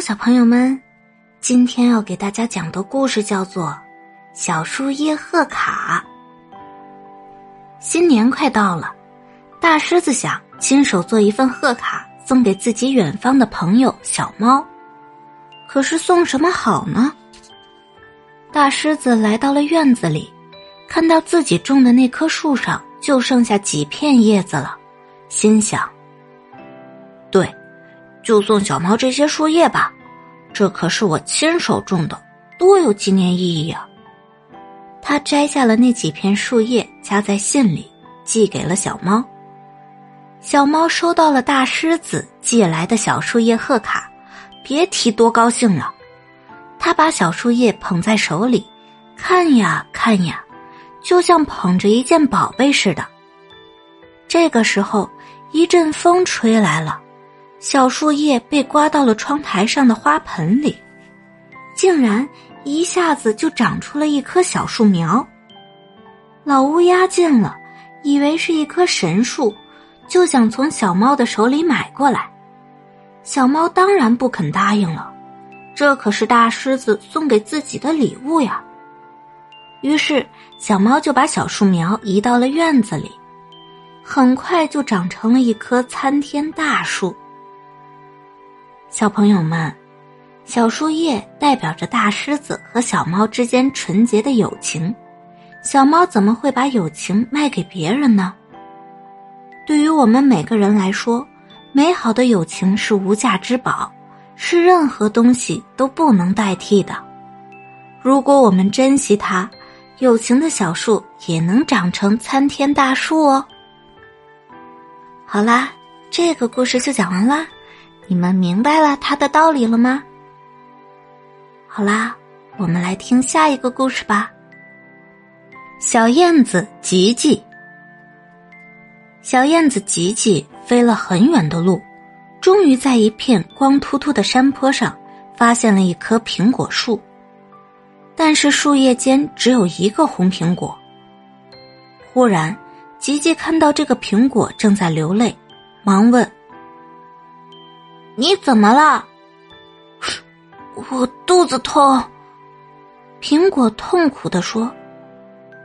小朋友们，今天要给大家讲的故事叫做《小树叶贺卡》。新年快到了，大狮子想亲手做一份贺卡送给自己远方的朋友小猫，可是送什么好呢？大狮子来到了院子里，看到自己种的那棵树上就剩下几片叶子了，心想：对。就送小猫这些树叶吧，这可是我亲手种的，多有纪念意义啊！他摘下了那几片树叶，夹在信里，寄给了小猫。小猫收到了大狮子寄来的小树叶贺卡，别提多高兴了。他把小树叶捧在手里，看呀看呀，就像捧着一件宝贝似的。这个时候，一阵风吹来了。小树叶被刮到了窗台上的花盆里，竟然一下子就长出了一棵小树苗。老乌鸦见了，以为是一棵神树，就想从小猫的手里买过来。小猫当然不肯答应了，这可是大狮子送给自己的礼物呀。于是，小猫就把小树苗移到了院子里，很快就长成了一棵参天大树。小朋友们，小树叶代表着大狮子和小猫之间纯洁的友情。小猫怎么会把友情卖给别人呢？对于我们每个人来说，美好的友情是无价之宝，是任何东西都不能代替的。如果我们珍惜它，友情的小树也能长成参天大树哦。好啦，这个故事就讲完啦。你们明白了他的道理了吗？好啦，我们来听下一个故事吧。小燕子吉吉，小燕子吉吉飞了很远的路，终于在一片光秃秃的山坡上发现了一棵苹果树，但是树叶间只有一个红苹果。忽然，吉吉看到这个苹果正在流泪，忙问。你怎么了？我肚子痛。苹果痛苦的说。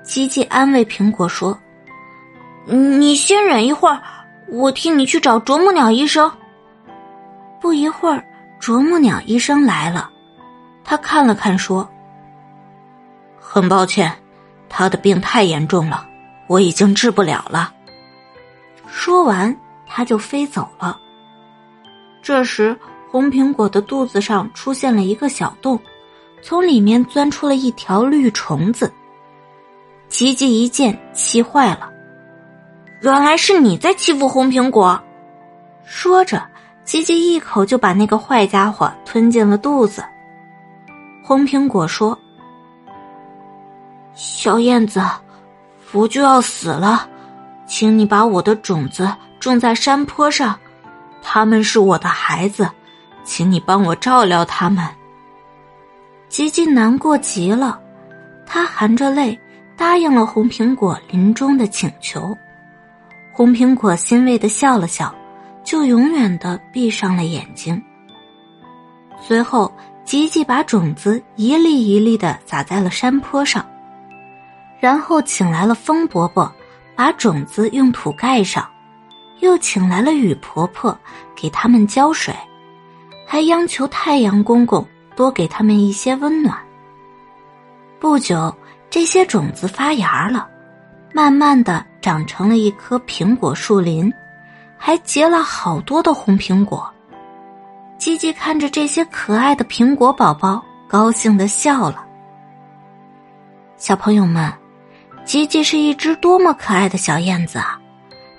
吉吉安慰苹果说：“你先忍一会儿，我替你去找啄木鸟医生。”不一会儿，啄木鸟医生来了，他看了看说：“很抱歉，他的病太严重了，我已经治不了了。”说完，他就飞走了。这时，红苹果的肚子上出现了一个小洞，从里面钻出了一条绿虫子。吉吉一见，气坏了：“原来是你在欺负红苹果！”说着，吉吉一口就把那个坏家伙吞进了肚子。红苹果说：“小燕子，我就要死了，请你把我的种子种在山坡上。”他们是我的孩子，请你帮我照料他们。吉吉难过极了，他含着泪答应了红苹果临终的请求。红苹果欣慰的笑了笑，就永远的闭上了眼睛。随后，吉吉把种子一粒一粒的撒在了山坡上，然后请来了风伯伯，把种子用土盖上。又请来了雨婆婆，给他们浇水，还央求太阳公公多给他们一些温暖。不久，这些种子发芽了，慢慢的长成了一棵苹果树林，还结了好多的红苹果。吉吉看着这些可爱的苹果宝宝，高兴的笑了。小朋友们，吉吉是一只多么可爱的小燕子啊！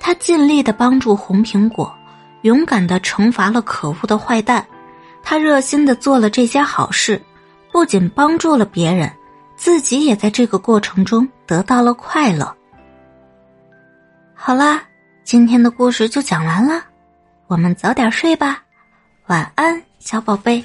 他尽力的帮助红苹果，勇敢的惩罚了可恶的坏蛋。他热心的做了这些好事，不仅帮助了别人，自己也在这个过程中得到了快乐。好啦，今天的故事就讲完了，我们早点睡吧，晚安，小宝贝。